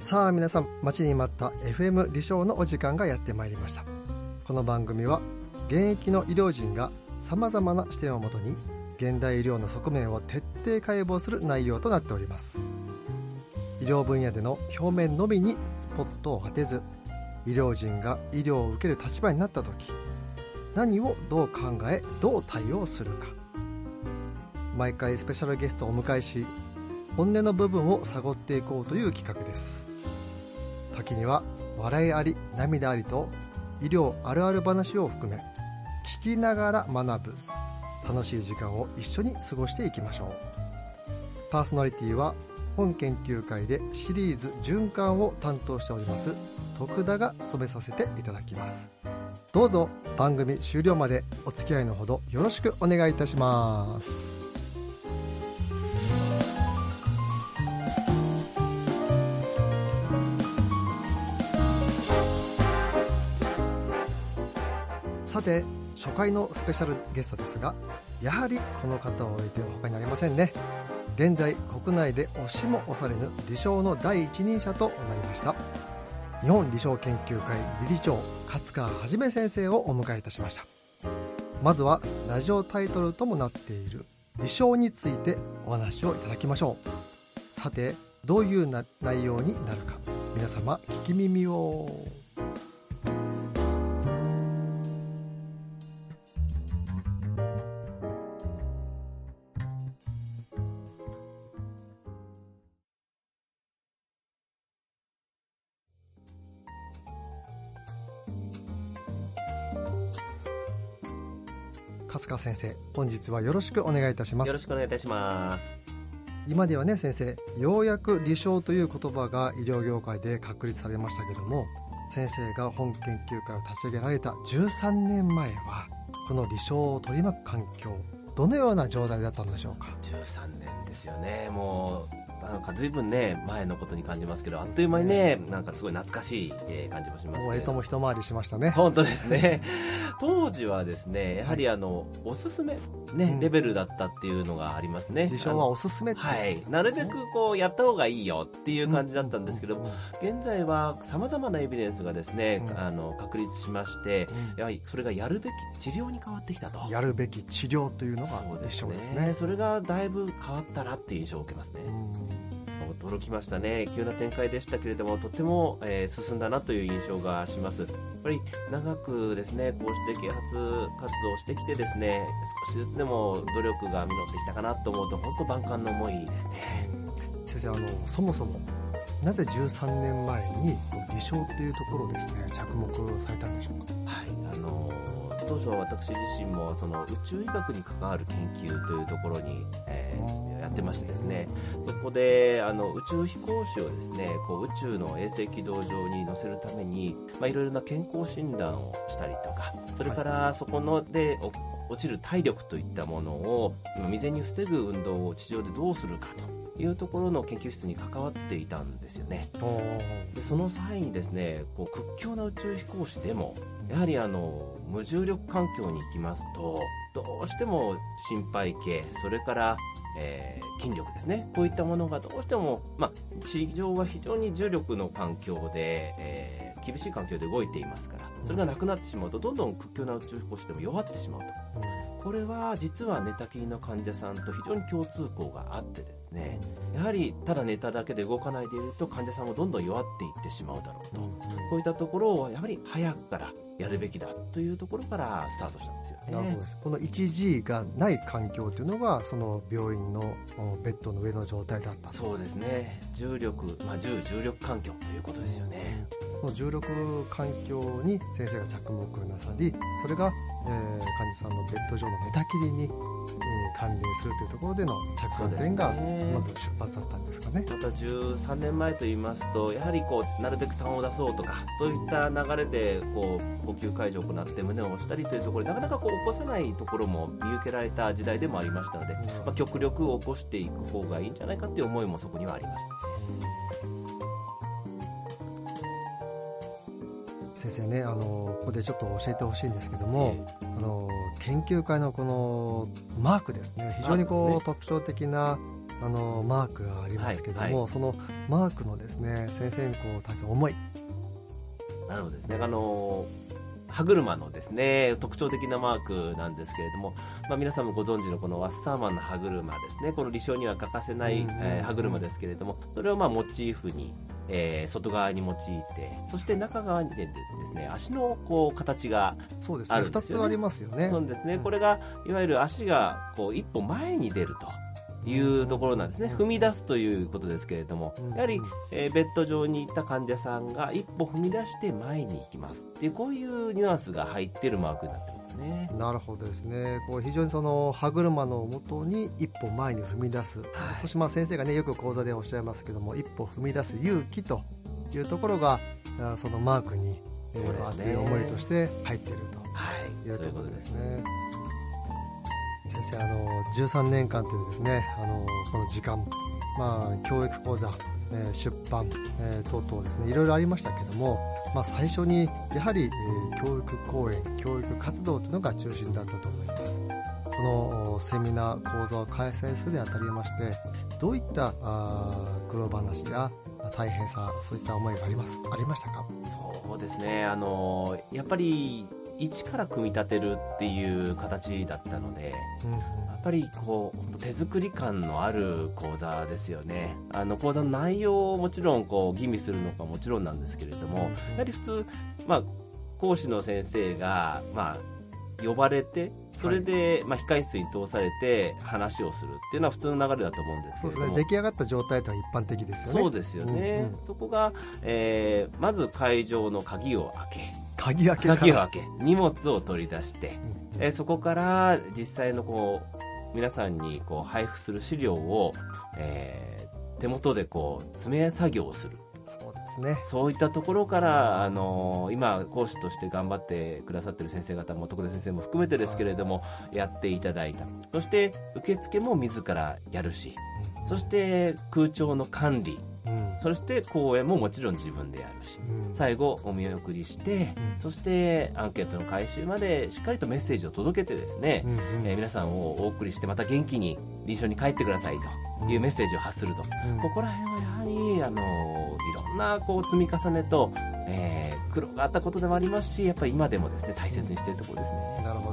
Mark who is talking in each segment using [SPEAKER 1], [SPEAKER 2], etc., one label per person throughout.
[SPEAKER 1] さあ皆さん待ちに待った FM 離床のお時間がやってまいりました。この番組は現役の医療人がさまざまな視点をもとに現代医療の側面を徹底解剖する内容となっております。医療分野での表面のみにスポットを当てず医療人が医療を受ける立場になった時何をどう考えどう対応するか。毎回スペシャルゲストをお迎えし本音の部分を探っていこうという企画です。時には笑いあり涙ありと医療あるある話を含め聞きながら学ぶ楽しい時間を一緒に過ごしていきましょうパーソナリティは本研究会でシリーズ循環を担当しております徳田が務めさせていただきますどうぞ番組終了までお付き合いのほどよろしくお願いいたしますさて初回のスペシャルゲストですがやはりこの方を置いては他になりませんね。現在国内で押しも押されぬ理想の第一人者となりました。日本理想研究会理事長勝川はじめ先生をお迎えいたしました。まずはラジオタイトルともなっている理想についてお話をいただきましょう。さてどういう内容になるか皆様聞き耳を。勝川先生本日はよろしくお願いいたします。
[SPEAKER 2] よろしくお願いいたします。
[SPEAKER 1] 今ではね先生ようやく理想という言葉が医療業界で確立されましたけども先生が本研究会を立ち上げられた13年前はこの理想を取り巻く環境どのような状態だったのでしょうか
[SPEAKER 2] ？13年ですよね。もうなんか随分ね前のことに感じますけどあっという間にねなんかすごい懐かしい、え感じもします
[SPEAKER 1] も。うえとも一回りしましたね。
[SPEAKER 2] 本当ですね。当時はですねやはりあの、おすすめね、うん、レベルだったっていうのがありますね。
[SPEAKER 1] 理想はおすすめ
[SPEAKER 2] はい。なるべくこうやった方がいいよっていう感じだったんですけども、現在はさまざまなエビデンスがですね、うん、あの確立しまして、うん、やはりそれがやるべき治療に変わってきたと。
[SPEAKER 1] やるべき治療というのが理想ですね。
[SPEAKER 2] それがだいぶ変わったなっていう印象を受けますね、驚きましたね。急な展開でしたけれどもとても、えー、進んだなという印象がします。やっぱり長くですねこうして啓発活動をしてきてですね少しずつでも努力が実ってきたかなと思うと本当万感の思いですね。
[SPEAKER 1] 先生あのそもそもなぜ13年前に理想というところですね着目されたんでしょう
[SPEAKER 2] か？はいあの当初は私自身もその宇宙医学に関わる研究というところに、えー、やってましてですね。そこであの宇宙飛行士をですねこう宇宙の衛星軌道上に乗せるために、まあ、いろいろな健康診断をしたりとかそれからそこので落ちる体力といったものを未然に防ぐ運動を地上でどうするかというところの研究室に関わっていたんですよね。でその際にですねこう屈強な宇宙飛行士でもやはりあの無重力環境に行きますとどうしても心肺系それから、えー、筋力ですね。こういったものがどうしても、まあ、地上は非常に重力の環境で、えー、厳しい環境で動いていますからそれがなくなってしまうとどんどん屈強な宇宙飛行士でも弱ってしまうと。これは実は寝たきりの患者さんと非常に共通項があってですねやはりただ寝ただけで動かないでいると患者さんもどんどん弱っていってしまうだろうと。こういったところをやはり早くからやるべきだというところからスタートしたんですよね。なるほど
[SPEAKER 1] この 1G がない環境というのがその病院のベッドの上の状態だった
[SPEAKER 2] そうですね。重力、まあ、重重力環境ということですよね。
[SPEAKER 1] この重力環境に先生が着目なさりそれが、えー、患者さんのベッド上の寝たきりに関連するというところでの着眼点がまず出発だったんですかね。
[SPEAKER 2] また13年前といいますとやはりこうなるべく痰を出そうとかそういった流れでこう呼吸解除を行って胸を押したりというところでなかなかこう起こさないところも見受けられた時代でもありましたので、まあ、極力起こしていく方がいいんじゃないかという思いもそこにはありました。
[SPEAKER 1] 先生ねあのここでちょっと教えてほしいんですけども、えー、あの研究会のこのマークですね非常にこう、ね、特徴的な、あのマークがありますけども、はいはい、そのマークのですね先生にこう立つ思い。
[SPEAKER 2] なるほどですね。あの歯車のですね特徴的なマークなんですけれども、まあ、皆さんもご存知のこのワッサーマンの歯車ですね。この理想には欠かせない、えー、歯車ですけれどもそれをまあモチーフに、えー、外側に用いてそして中側にですね足のこう形が
[SPEAKER 1] そうですね2つありますよね。
[SPEAKER 2] そうですね、これがいわゆる足がこう一歩前に出るというところなんですね、踏み出すということですけれども、やはり、えー、ベッド上に行った患者さんが一歩踏み出して前に行きますっていう、こういうニュアンスが入ってるマークになってますね。
[SPEAKER 1] なるほどですね。こう非常にその歯車のもとに一歩前に踏み出す、はい、そしてまあ先生がねよく講座でおっしゃいますけども、一歩踏み出す勇気というところがそのマークに、えー、熱い思いとして入っているというところですね。先生あの13年間というですねあのこの時間、まあ、教育講座、えー、出版、えー、等々ですねいろいろありましたけども、まあ、最初にやはり、えー、教育講演教育活動というのが中心だったと思います。このセミナー講座を開催するにあたりましてどういったあ苦労話や大変さそういった思いがありますありましたか？
[SPEAKER 2] そうですね。あのやっぱり一から組み立てるっていう形だったので、うん、やっぱりこう手作り感のある講座ですよね。あの講座の内容をもちろんこう吟味するのかもちろんなんですけれども、やはり普通、まあ、講師の先生が、まあ、呼ばれてそれで、まあ、控室に通されて話をするっていうのは普通の流れだと思うんですけどそうです
[SPEAKER 1] ね。出来上がった状態とは一般的ですよ
[SPEAKER 2] ね。そうですよね、うんうん、そこが、えー、まず会場の鍵を開け。
[SPEAKER 1] 鍵開け
[SPEAKER 2] 鍵を開け。荷物を取り出して、うん、えそこから実際のこう皆さんにこう配布する資料を、えー、手元でこう詰め作業をする。
[SPEAKER 1] そうですね。
[SPEAKER 2] そういったところから、あのー、今講師として頑張ってくださってる先生方も徳田先生も含めてですけれども、はい、やっていただいた。そして受付も自らやるし、うん、そして空調の管理そして講演ももちろん自分でやるし、うん、最後お見送りして、うん、そしてアンケートの回収までしっかりとメッセージを届けてですね、えー、皆さんをお送りしてまた元気に臨床に帰ってくださいというメッセージを発すると、ここら辺はやはりあのいろんなこう積み重ねと、えー、苦労があったことでもありますしやっぱり今でもですね大切にしているところですね。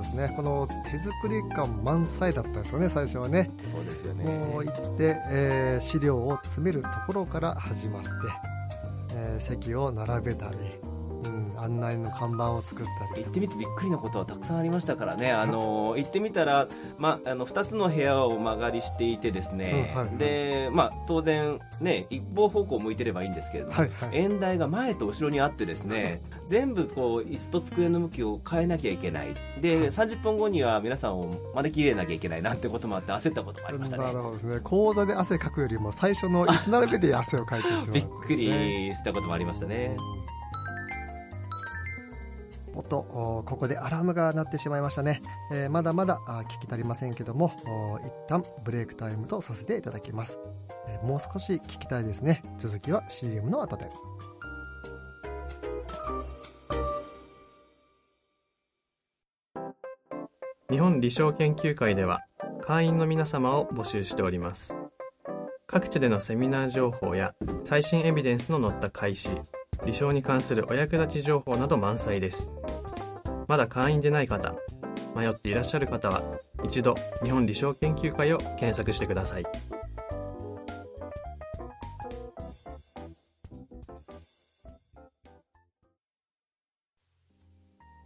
[SPEAKER 1] すね。この手作り感満載だったんですよね最初はね。
[SPEAKER 2] そうですよね。
[SPEAKER 1] もう行って、えー、資料を詰めるところから始まって、えー、席を並べたり案内の看板を作った
[SPEAKER 2] り行ってみてびっくりなことはたくさんありましたからね。あの行ってみたら、まあ、あの2つの部屋を間借りしていてですね、うんはい。はい、でまあ、当然、ね、一方方向向いてればいいんですけれども、はいはい、演台が前と後ろにあってですね全部こう椅子と机の向きを変えなきゃいけない。で、はい、30分後には皆さんを招き入れなきゃいけないなんてこともあって焦ったこともありましたね。
[SPEAKER 1] なるほどですね。講座で汗かくよりも最初の椅子並べで汗をかいてしまう、
[SPEAKER 2] びっくりしたこともありましたね。
[SPEAKER 1] おっとここでアラームが鳴ってしまいましたね、えー、まだまだ聞き足りませんけども一旦ブレイクタイムとさせていただきます、えー、もう少し聞きたいですね。続きは CM の後で。
[SPEAKER 3] 日本理想研究会では会員の皆様を募集しております。各地でのセミナー情報や最新エビデンスの載った開始理想に関するお役立ち情報など満載です。まだ会員でない方、迷っていらっしゃる方は、一度日本理想研究会を検索してください。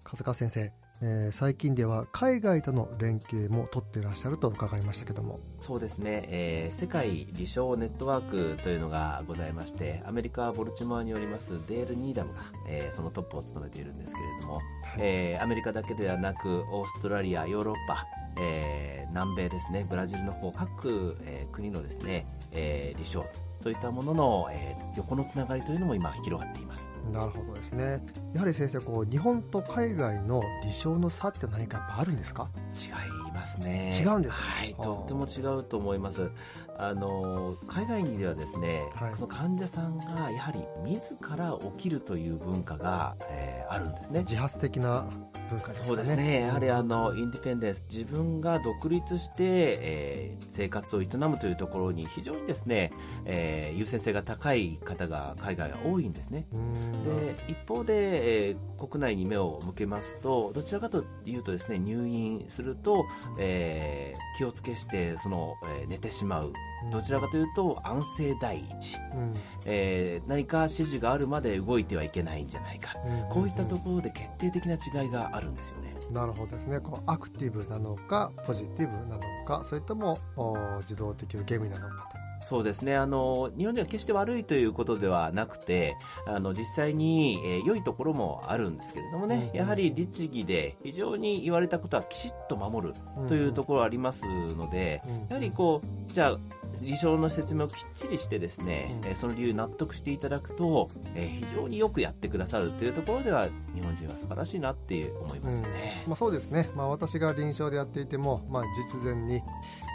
[SPEAKER 1] 風川先生、えー、最近では海外との連携も取っていらっしゃると伺いましたけども。
[SPEAKER 2] そうですね、えー、世界理想ネットワークというのがございましてアメリカ・ボルチモアによりますデール・ニーダムが、えー、そのトップを務めているんですけれども、はい、えー、アメリカだけではなくオーストラリアヨーロッパ、えー、南米ですねブラジルの方各、えー、国のですね、えー、理想といったものの、えー、横のつながりというのも今広がっています
[SPEAKER 1] なるほどですね。やはり先生こう日本と海外の理想の差って何かやっぱあるんですか？
[SPEAKER 2] 違いますね。
[SPEAKER 1] 違うんです、
[SPEAKER 2] はいとっても違うと思います。あの海外にではですね、
[SPEAKER 1] はい。
[SPEAKER 2] その患者さんがやはり自ら起きるという文化が、えーあるんですね。
[SPEAKER 1] 自発的な文化ですかね。
[SPEAKER 2] そうですね、やはりあのインディペンデンス、自分が独立して、えー生活を営むというところに非常にですね、えー優先性が高い方が海外は多いんですね。
[SPEAKER 1] うん。
[SPEAKER 2] で一方で、えー国内に目を向けますとどちらかというとですね入院すると、えー気をつけしてその、えー寝てしまう。どちらかというと安静第一、
[SPEAKER 1] うん。
[SPEAKER 2] えー何か指示があるまで動いてはいけないんじゃないか。
[SPEAKER 1] うん。
[SPEAKER 2] こういったところで決定的な違いがあるんですよね。
[SPEAKER 1] なるほどですね。こうアクティブなのかポジティブなのかそれともお自動的受け身なのか
[SPEAKER 2] そうですね。あの日本では決して悪いということではなくてあの実際に、えー良いところもあるんですけれどもね、
[SPEAKER 1] うんうん
[SPEAKER 2] やはり律儀で非常に言われたことはきちっと守る
[SPEAKER 1] と
[SPEAKER 2] というところありますので、やはりこうじゃあ理想の説明をきっちりしてですね、
[SPEAKER 1] うん。
[SPEAKER 2] えーその理由に納得していただくと、えー非常によくやってくださるというところでは日本人は素晴らしいなって思いますよね。
[SPEAKER 1] まあ、そうですね、まあ、私が臨床でやっていても、まあ、実前に、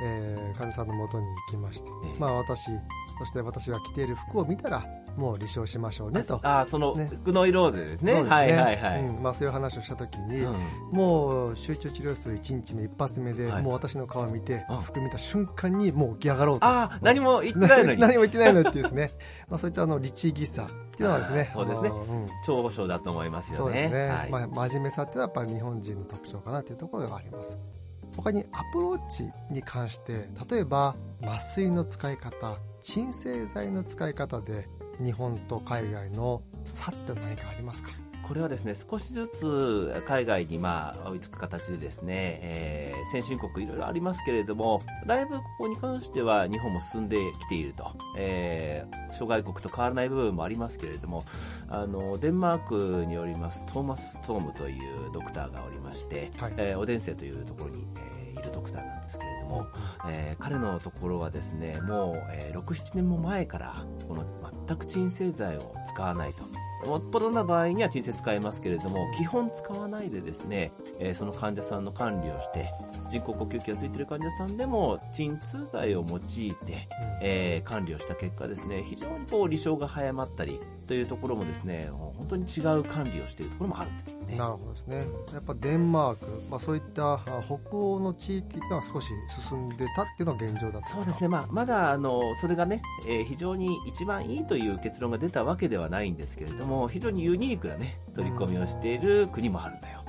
[SPEAKER 1] えー患者さんのもとに行きまして、
[SPEAKER 2] ええ。
[SPEAKER 1] まあ、私そして私が着ている服を見たらもう離床しましょうねと。
[SPEAKER 2] ああその
[SPEAKER 1] ね。
[SPEAKER 2] 服の色でですね。
[SPEAKER 1] そうです
[SPEAKER 2] はいはいはい、
[SPEAKER 1] うん。まあ、そういう話をした時に、
[SPEAKER 2] うん。
[SPEAKER 1] もう集中治療室1日目一発目で、
[SPEAKER 2] はい。
[SPEAKER 1] もう私の顔を見て、
[SPEAKER 2] うん。
[SPEAKER 1] 服見た瞬間にもう起き上がろうと。
[SPEAKER 2] ああ何も言ってないのに。
[SPEAKER 1] 何も言ってないのにっていうですね。まあそういったあの律儀さっていうのはですね
[SPEAKER 2] そうですね。長所だと思いますよね。
[SPEAKER 1] そうですね、
[SPEAKER 2] はい。
[SPEAKER 1] まあ、真面目さっていうのはやっぱり日本人の特徴かなというところがあります。他にアプローチに関して例えば麻酔の使い方鎮静剤の使い方で日本と海外の差って何かありますか？
[SPEAKER 2] これはですね少しずつ海外にまあ追いつく形でですね、えー先進国いろいろありますけれどもだいぶここに関しては日本も進んできていると、えー諸外国と変わらない部分もありますけれどもあのデンマークによりますトーマス・ストームというドクターがおりまして、
[SPEAKER 1] はい。
[SPEAKER 2] えーオデンセというところに、えーいるドクターなんですけれども、もえー彼のところはですねもう、えー67年も前からこの全く鎮静剤を使わないと。もっぽどな場合には鎮静使えますけれども基本使わないでですね、えーその患者さんの管理をして人工呼吸器がついている患者さんでも鎮痛剤を用いて、えー管理をした結果ですね非常にこう離床が早まったりというところもですね本当に違う管理をしているところもあるんですね。
[SPEAKER 1] なるほどですね。やっぱデンマーク、まあ、そういったあ北欧の地域っていうのは少し進んでたっていうのが現状だったん
[SPEAKER 2] そうですね、まあ、まだあのそれがね、えー非常に一番いいという結論が出たわけではないんですけれども非常にユニークな、ね、取り込みをしている国もあるんだよ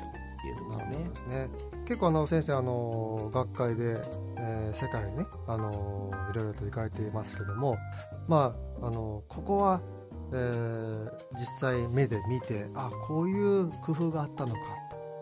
[SPEAKER 2] というところ
[SPEAKER 1] なるほど
[SPEAKER 2] ですね。
[SPEAKER 1] 結構あの先生あの学会で、えー世界にねあのいろいろと行かれていますけどもまああのここは、えー実際目で見てあこういう工夫があったのか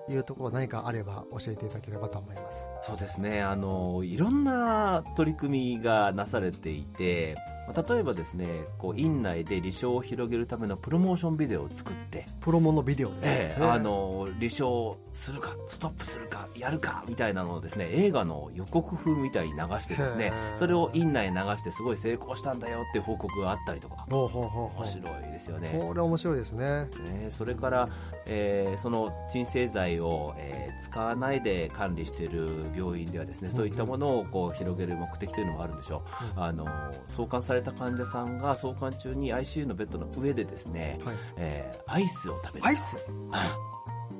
[SPEAKER 1] というところ何かあれば教えていただければと思います。
[SPEAKER 2] そうですね。あのいろんな取り組みがなされていて例えばですねこう院内で離床を広げるためのプロモーションビデオを作って
[SPEAKER 1] プロモのビデオです
[SPEAKER 2] ええ
[SPEAKER 1] ね
[SPEAKER 2] あの離床するかストップするかやるかみたいなのをですね映画の予告風みたいに流してですねそれを院内に流してすごい成功したんだよっていう報告があったりとか面白いですよね。
[SPEAKER 1] これ面白いですね。
[SPEAKER 2] ねそれから、えーその鎮静剤を、えー使わないで管理している病院ではですねそういったものをこう広げる目的というのもあるんでしょう、あの送還された患者さんが送還中に ICU のベッドの上でですね、
[SPEAKER 1] はい。
[SPEAKER 2] えーアイスを食べる
[SPEAKER 1] アイス？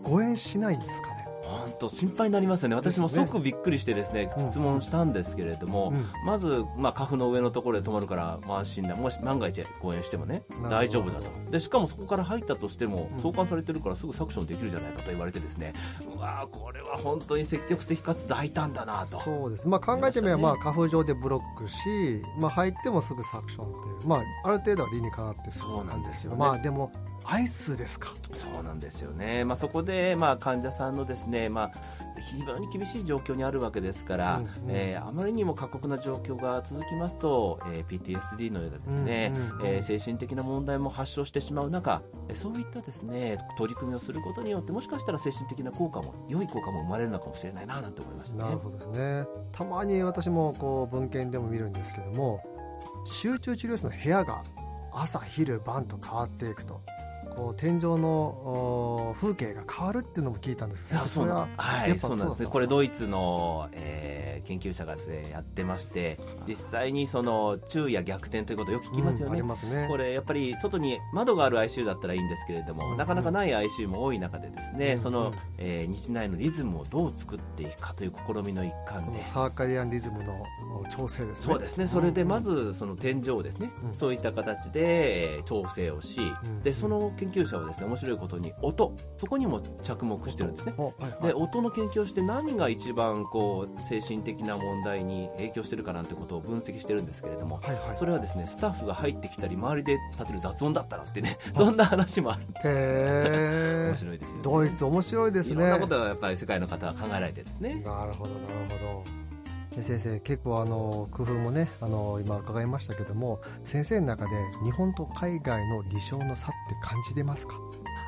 [SPEAKER 1] 誤嚥しないんですかね？
[SPEAKER 2] 本当心配になりますよね。私も即びっくりしてですね
[SPEAKER 1] うん。
[SPEAKER 2] 質問したんですけれども、
[SPEAKER 1] うん。
[SPEAKER 2] まず、まあ、カフの上のところで止まるから、まあ、安心だ。もし万が一誤嚥してもね大丈夫だと。でしかもそこから入ったとしても
[SPEAKER 1] うん
[SPEAKER 2] 送還されてるからすぐサクションできるじゃないかと言われてですねうわーこれは本当に積極的かつ大胆だなと。
[SPEAKER 1] そうです、まあ、考えてみれば、まあ、花粉状でブロックし、まあ、入ってもすぐサクションっていう、まあ、ある程度は理にかなって
[SPEAKER 2] そうなんですよね。
[SPEAKER 1] まあでもアイスですか。
[SPEAKER 2] そうなんですよね、まあ、そこで、まあ、患者さんのですね、まあ、非常に厳しい状況にあるわけですから、
[SPEAKER 1] うんうん。
[SPEAKER 2] えーあまりにも過酷な状況が続きますと、えー PTSD のようなですね、
[SPEAKER 1] うんうんうん。
[SPEAKER 2] えー精神的な問題も発症してしまう中えーそういったですね取り組みをすることによってもしかしたら精神的な効果も良い効果も生まれるのかもしれないななんて思いましたね。
[SPEAKER 1] なるほどですね。たまに私もこう文献でも見るんですけども集中治療室の部屋が朝昼晩と変わっていくとこう天井の風景が変わるっていうのも聞いたんです
[SPEAKER 2] 先生そうなはいそうなんですね。これドイツの、えー、研究者がですねやってまして実際にその昼夜逆転ということをよく聞きますよね。うんね、これやっぱり外に窓がある ICU だったらいいんですけれども、うん、なかなかない ICU も多い中でですね、うん、その、えー、日内のリズムをどう作っていくかという試みの一環で。
[SPEAKER 1] サーカディアンリズムの調整ですね。
[SPEAKER 2] そうですね。それでまずその天井ですね、そういった形で調整をし、でその研究者はですね面白いことに音そこにも着目してるんですね、はいはい、で音の研究をして何が一番こう精神的な問題に影響してるかなんてことを分析してるんですけれども、はいはい、それはですねスタッフが入ってきたり周りで立てる雑音だったらってねそんな話もある。へ
[SPEAKER 1] え
[SPEAKER 2] 面白いですよね。
[SPEAKER 1] ドイツ面白いですね。いろ
[SPEAKER 2] んなことはやっぱり世界の方は考えられてるんですね。
[SPEAKER 1] なるほどなるほど。先生結構あの工夫もねあの今伺いましたけども先生の中で日本と海外の理想の差って感じてますか？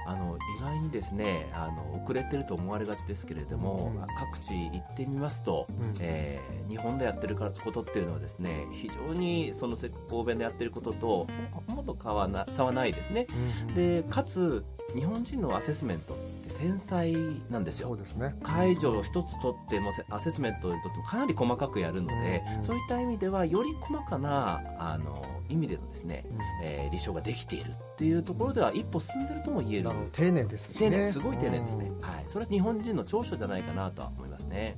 [SPEAKER 2] あの意外にですねあの遅れてると思われがちですけれども、うん、各地行ってみますと、うん、えー、日本でやってることっていうのはですね非常にその欧米でやってることともっと差はな差はないですね、うん、でかつ日本人のアセスメント繊細なんですよ。
[SPEAKER 1] そうですね。
[SPEAKER 2] 解除を一つ取っても、アセスメントにとってもかなり細かくやるので、うんうん、そういった意味では、より細かな、あの、意味でのですね、うん、えー、立証ができているっていうところでは一歩進んでるとも言える。
[SPEAKER 1] 丁寧です
[SPEAKER 2] しね。丁寧、すごい丁寧ですね。はい。それは日本人の長所じゃないかなとは思いますね。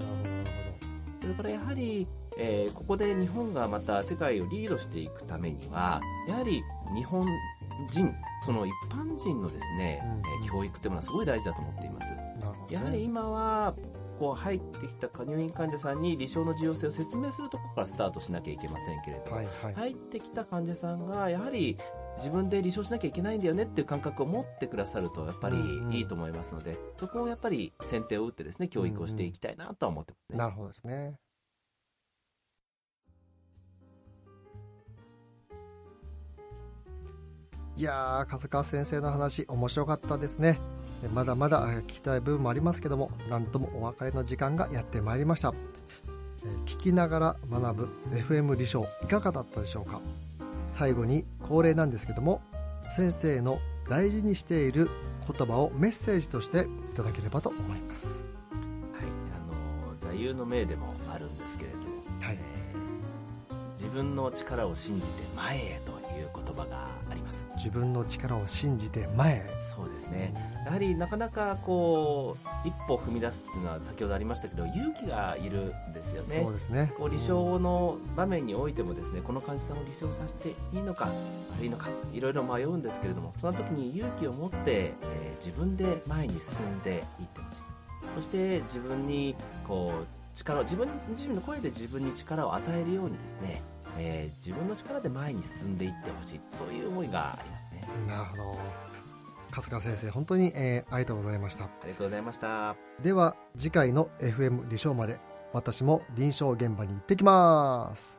[SPEAKER 2] それからやはり、えー、ここで日本がまた世界をリードしていくためには、やはり日本人その一般人のですね、うん、教育というのはすごい大事だと思っています。やはり今はこう入ってきた入院患者さんに離床の重要性を説明するところからスタートしなきゃいけませんけれども、はいはい、入ってきた患者さんがやはり自分で離床しなきゃいけないんだよねっていう感覚を持ってくださるとやっぱりいいと思いますので、うんうん、そこをやっぱり先手を打ってですね教育をしていきたいなとは思ってますね。
[SPEAKER 1] なるほどですね。いやー、笠川先生の話、面白かったですね。まだまだ聞きたい部分もありますけども、なんともお別れの時間がやってまいりました。聞きながら学ぶ FM 理想いかがだったでしょうか？最後に恒例なんですけども、先生の大事にしている言葉をメッセージとしていただければと思います。
[SPEAKER 2] はい、あの座右の銘でもあるんですけれども、はいえー、自分の力を信じて前へという言葉がます。
[SPEAKER 1] 自分の力を信じて前へ。
[SPEAKER 2] そうですね。やはりなかなかこう一歩踏み出すっていうのは先ほどありましたけど勇気がいるんですよね。
[SPEAKER 1] そうですね。
[SPEAKER 2] こう離床の場面においてもですねこの患者さんを離床させていいのか悪いのかいろいろ迷うんですけれどもその時に勇気を持って、えー、自分で前に進んでいってほしい。そして自分にこう力を自分自身の声で自分に力を与えるようにですねえー、自分の力で前に進んでいってほしい。そういう思いがありますね。
[SPEAKER 1] なるほど。春日先生本当に、えー、ありがとうございました。あ
[SPEAKER 2] りがとうございました。
[SPEAKER 1] では次回の FM 離床まで私も臨床現場に行ってきます